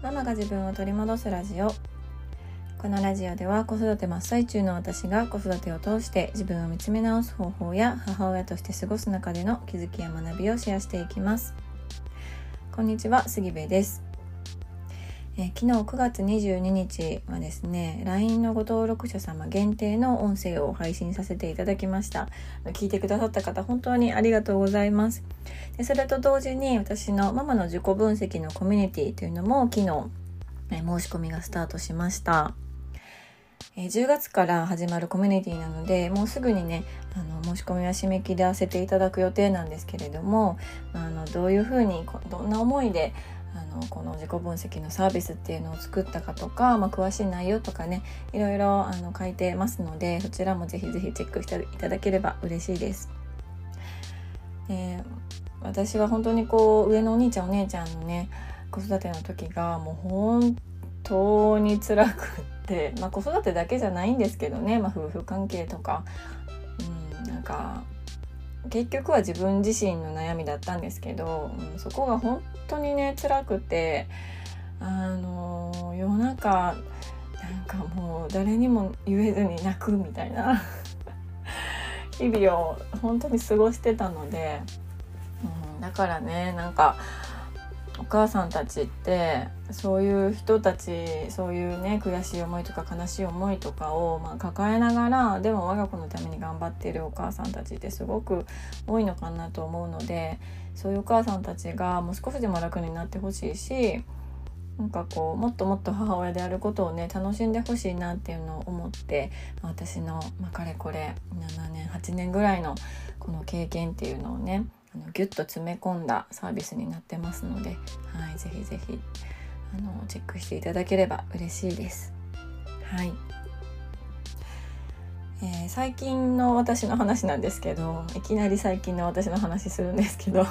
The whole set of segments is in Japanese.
ママが自分を取り戻すラジオ。このラジオでは子育て真っ最中の私が子育てを通して自分を見つめ直す方法や母親として過ごす中での気づきや学びをシェアしていきます。こんにちは杉部です。え昨日9月22日はですね LINE のご登録者様限定の音声を配信させていただきました。聞いてくださった方本当にありがとうございます。でそれと同時に私のママの自己分析のコミュニティというのも昨日、え申し込みがスタートしました。え10月から始まるコミュニティなのでもうすぐにねあの申し込みは締め切らせていただく予定なんですけれどもあのどういうふうにどんな思いであのこの自己分析のサービスっていうのを作ったかとか、まあ、詳しい内容とかねいろいろあの書いてますのでそちらもぜひぜひチェックしていただければ嬉しいです。えー、私は本当にこう上のお兄ちゃんお姉ちゃんのね子育ての時がもう本当に辛くって、まあ、子育てだけじゃないんですけどね、まあ、夫婦関係とか、うん、なんか結局は自分自身の悩みだったんですけど、うん、そこが本当にね辛くてあの夜中なんかもう誰にも言えずに泣くみたいな日々を本当に過ごしてたので、うん、だからねなんかお母さんたちってそういう人たちそういうね悔しい思いとか悲しい思いとかを、まあ、抱えながらでも我が子のために頑張っているお母さんたちってすごく多いのかなと思うのでそういうお母さんたちがもう少しでも楽になってほしいしなんかこうもっともっと母親であることをね楽しんでほしいなっていうのを思って私の、まあ、かれこれ7年8年ぐらいのこの経験っていうのをねあのギュッと詰め込んだサービスになってますので、はい、ぜひぜひあのチェックしていただければ嬉しいです。はいえー、最近の私の話なんですけどいきなり最近の私の話するんですけど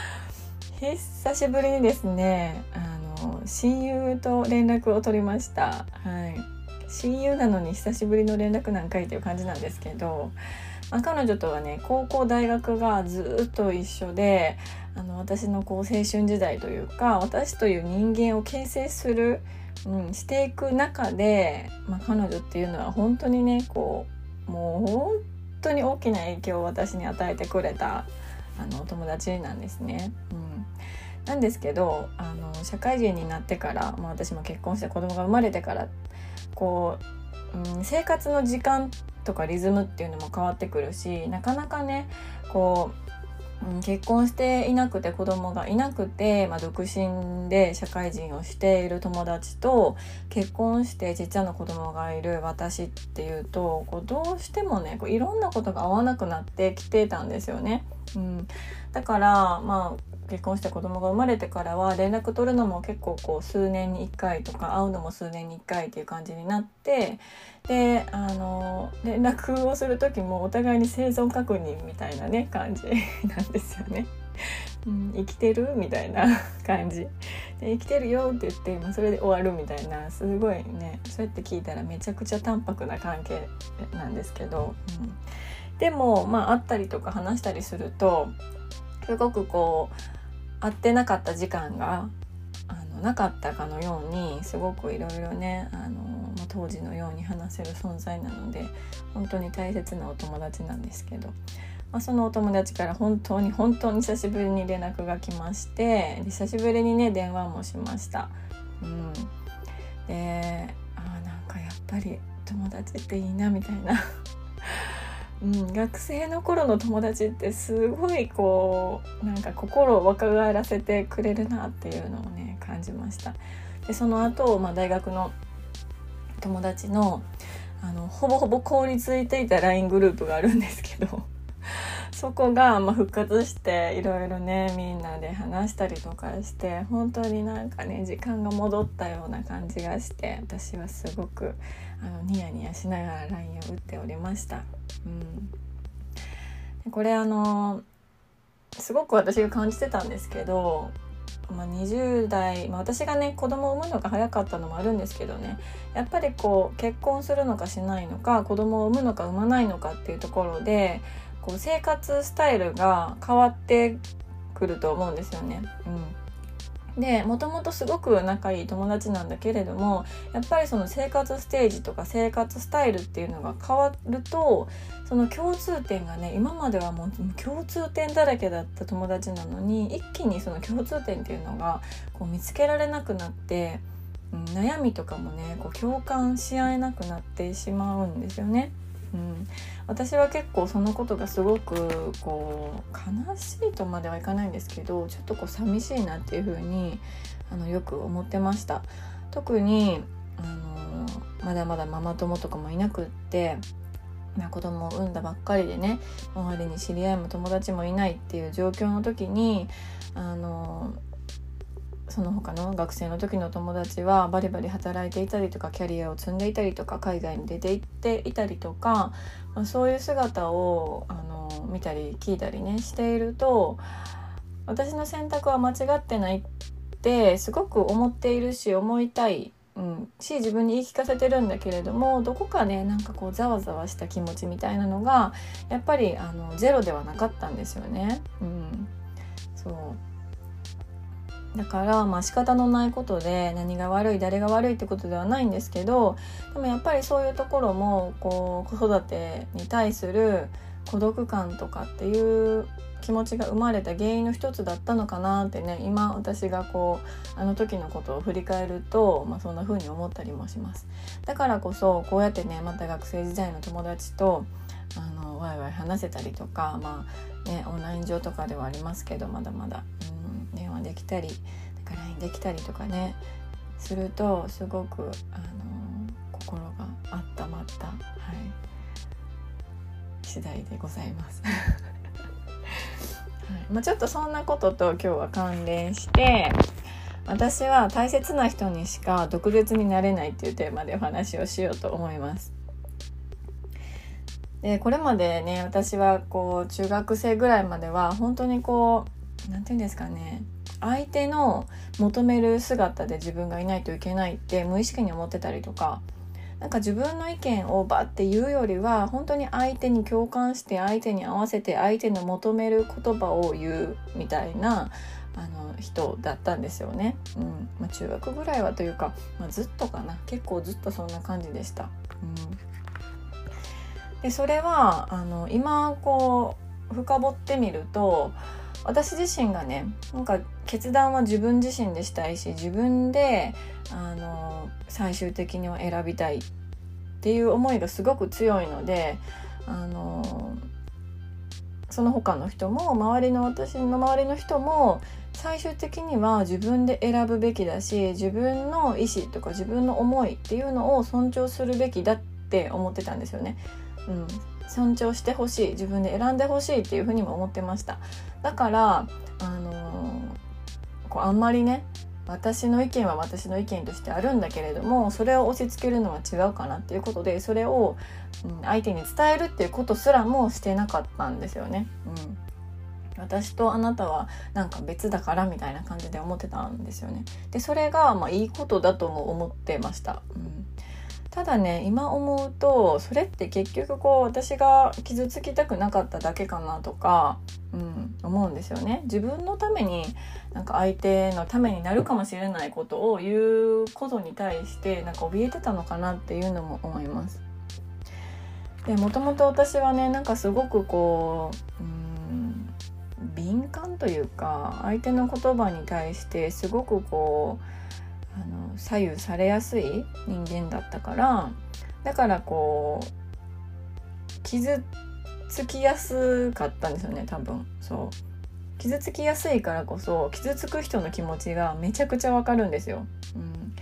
久しぶりにですねあの親友と連絡を取りました。はい親友なのに久しぶりの連絡なんかいという感じなんですけど、彼女とはね高校大学がずっと一緒であの私のこう青春時代というか私という人間を形成する、うん、していく中で、まあ、彼女っていうのは本当にねこうもう本当に大きな影響を私に与えてくれたあのお友達なんですね。うんなんですけどあの社会人になってから、まあ、私も結婚して子供が生まれてからこう、うん、生活の時間とかリズムっていうのも変わってくるしなかなかねこう、結婚していなくて子供がいなくて、まあ、独身で社会人をしている友達と結婚してちっちゃな子供がいる私っていうとこうどうしてもねこういろんなことが合わなくなってきてたんですよね。うん、だからまあ結婚して子供が生まれてからは連絡取るのも結構こう数年に1回とか会うのも数年に1回っていう感じになってであの連絡をする時もお互いに生存確認みたいなね感じなんですよね。うん、生きてるみたいな感じ。で生きてるよって言って、まあ、それで終わるみたいなすごいねそうやって聞いたらめちゃくちゃ淡白な関係なんですけど、うん、でもまあ会ったりとか話したりするとすごくこう会ってなかった時間があのなかったかのようにすごくいろいろねあの当時のように話せる存在なので本当に大切なお友達なんですけど、まあ、そのお友達から本当に本当に久しぶりに連絡が来まして久しぶりにね電話もしました。うん、であなんかやっぱり友達っていいなみたいなうん、学生の頃の友達ってすごいこうなんか心を若返らせてくれるなっていうのをね感じましたでその後、まあ大学の友達のあのほぼほぼ凍りついていた LINE グループがあるんですけど そこが、まあ、復活していろいろねみんなで話したりとかして本当になんかね時間が戻ったような感じがして私はすごくあのニヤニヤしながら LINE を打っておりました。うん、これあのすごく私が感じてたんですけどまあ、20代、まあ、私がね子供を産むのが早かったのもあるんですけどね。やっぱりこう結婚するのかしないのか子供を産むのか産まないのかっていうところでこう生活スタイルが変わってくると思うんですよね。うん、でもともとすごく仲いい友達なんだけれどもやっぱりその生活ステージとか生活スタイルっていうのが変わるとその共通点がね今まではもう共通点だらけだった友達なのに一気にその共通点っていうのがこう見つけられなくなって、うん、悩みとかもねこう共感し合えなくなってしまうんですよね。うん、私は結構そのことがすごくこう悲しいとまではいかないんですけどちょっとこう寂しいなっていうふうにあのよく思ってました。特にあのまだまだママ友とかもいなくって子供を産んだばっかりでね周りに知り合いも友達もいないっていう状況の時にあのその他の学生の時の友達はバリバリ働いていたりとかキャリアを積んでいたりとか海外に出て行っていたりとか、まあ、そういう姿をあの見たり聞いたりねしていると私の選択は間違ってないってすごく思っているし思いたい、うん、し自分に言い聞かせてるんだけれどもどこかねなんかこうざわざわした気持ちみたいなのがやっぱりあのゼロではなかったんですよね。うん、そうだからまあ仕方のないことで何が悪い誰が悪いってことではないんですけどでもやっぱりそういうところもこう子育てに対する孤独感とかっていう気持ちが生まれた原因の一つだったのかなってね今私がこうあの時のことを振り返ると、まあ、そんな風に思ったりもします。だからこそこうやってねまた学生時代の友達とあのワイワイ話せたりとかまあねオンライン上とかではありますけどまだまだ、うん、電話できたりか LINE できたりとかねするとすごくあの心が温まったはい次第でございます。はいまあ、ちょっとそんなことと今日は関連して私は大切な人にしか特別になれないっていうテーマでお話をしようと思います。でこれまでね私はこう中学生ぐらいまでは本当にこう何て言うんですかね相手の求める姿で自分がいないといけないって無意識に思ってたりとかなんか自分の意見をバッて言うよりは本当に相手に共感して相手に合わせて相手の求める言葉を言うみたいなあの人だったんですよね。うんまあ、中学ぐらいはというか、まあ、ずっとかな結構ずっとそんな感じでした。うんでそれはあの今こう深掘ってみると私自身がねなんか決断は自分自身でしたいし自分であの最終的には選びたいっていう思いがすごく強いのであのその他の人も周りの私の周りの人も最終的には自分で選ぶべきだし自分の意思とか自分の思いっていうのを尊重するべきだって思ってたんですよね。うん、尊重してほしい自分で選んでほしいっていうふうにも思ってましただからあの、こうあんまりね私の意見は私の意見としてあるんだけれどもそれを押し付けるのは違うかなっていうことでそれを、うん、相手に伝えるっていうことすらもしてなかったんですよね。うん私とあなたはなんか別だからみたいな感じで思ってたんですよね。でそれがまあいいことだとも思ってました。うんただね今思うとそれって結局こう私が傷つきたくなかっただけかなとか、うん、思うんですよね。自分のためになんか相手のためになるかもしれないことを言うことに対してなんか怯えてたのかなっていうのも思います。でもともと私はねなんかすごくこう、うん、敏感というか相手の言葉に対してすごくこうあの左右されやすい人間だったからだからこう傷つきやすかったんですよね多分。そう。傷つきやすいからこそ傷つく人の気持ちがめちゃくちゃわかるんですよ、うん、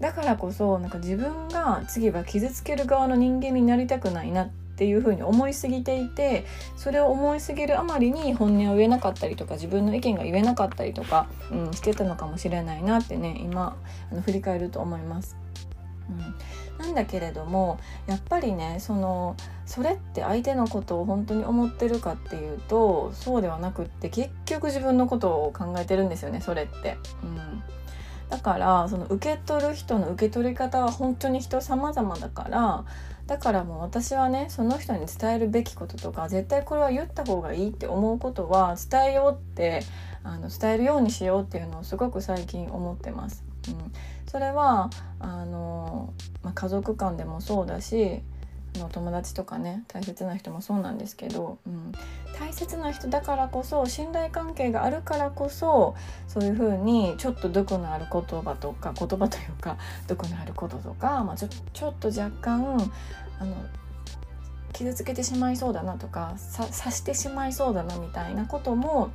だからこそなんか自分が次は傷つける側の人間になりたくないなっっていうふうに思いすぎていてそれを思いすぎるあまりに本音を言えなかったりとか自分の意見が言えなかったりとか、うん、してたのかもしれないなってね今あの振り返ると思います。うん、なんだけれどもやっぱりねそのそれって相手のことを本当に思ってるかっていうとそうではなくって結局自分のことを考えてるんですよねそれって。うんだからその受け取る人の受け取り方は本当に人様々だからだからもう私はねその人に伝えるべきこととか絶対これは言った方がいいって思うことは伝えようってあの伝えるようにしようっていうのをすごく最近思ってます。うん、それはあの、まあ、家族間でもそうだしの友達とかね大切な人もそうなんですけど、うん、大切な人だからこそ信頼関係があるからこそそういうふうにちょっと毒のある言葉とか言葉というか毒のあることとか、まあ、ちょちょっと若干あの傷つけてしまいそうだなとか刺してしまいそうだなみたいなことも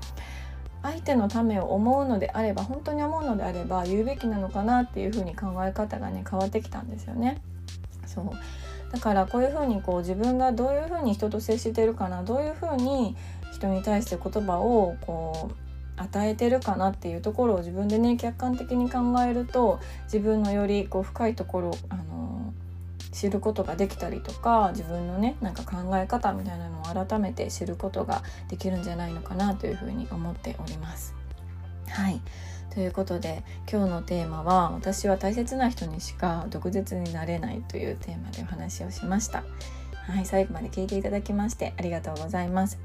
相手のためを思うのであれば本当に思うのであれば言うべきなのかなっていうふうに考え方がね変わってきたんですよね。そうだからこういうふうにこう自分がどういうふうに人と接してるかなどういうふうに人に対して言葉をこう与えてるかなっていうところを自分でね客観的に考えると自分のよりこう深いところあの知ることができたりとか自分のねなんか考え方みたいなのを改めて知ることができるんじゃないのかなというふうに思っております。はいということで今日のテーマは「私は大切な人にしか毒舌になれない」というテーマでお話をしました。はい、最後まで聞いていただきましてありがとうございます。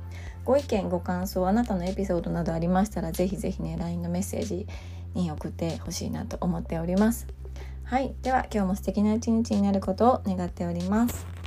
ご意見、ご感想、あなたのエピソードなどありましたら、ぜひぜひね、LINE のメッセージに送ってほしいなと思っております。はい、では今日も素敵な一日になることを願っております。